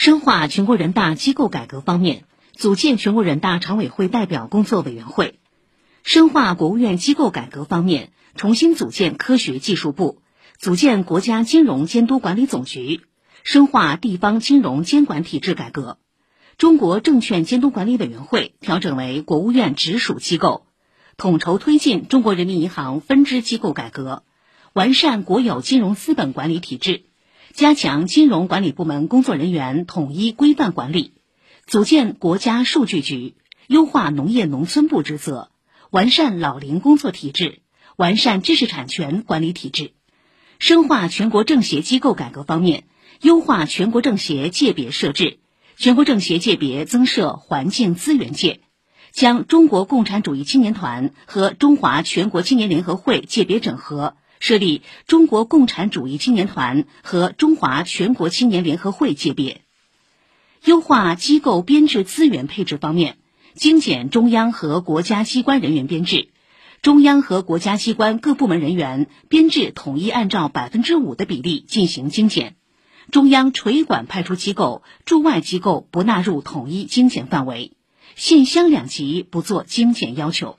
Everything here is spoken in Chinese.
深化全国人大机构改革方面，组建全国人大常委会代表工作委员会；深化国务院机构改革方面，重新组建科学技术部，组建国家金融监督管理总局，深化地方金融监管体制改革。中国证券监督管理委员会调整为国务院直属机构，统筹推进中国人民银行分支机构改革，完善国有金融资本管理体制。加强金融管理部门工作人员统一规范管理，组建国家数据局，优化农业农村部职责，完善老龄工作体制，完善知识产权管理体制。深化全国政协机构改革方面，优化全国政协界别设置，全国政协界别增设环境资源界，将中国共产主义青年团和中华全国青年联合会界别整合。设立中国共产主义青年团和中华全国青年联合会界别，优化机构编制资源配置方面，精简中央和国家机关人员编制，中央和国家机关各部门人员编制统一按照百分之五的比例进行精简，中央垂管派出机构、驻外机构不纳入统一精简范围，县乡两级不做精简要求。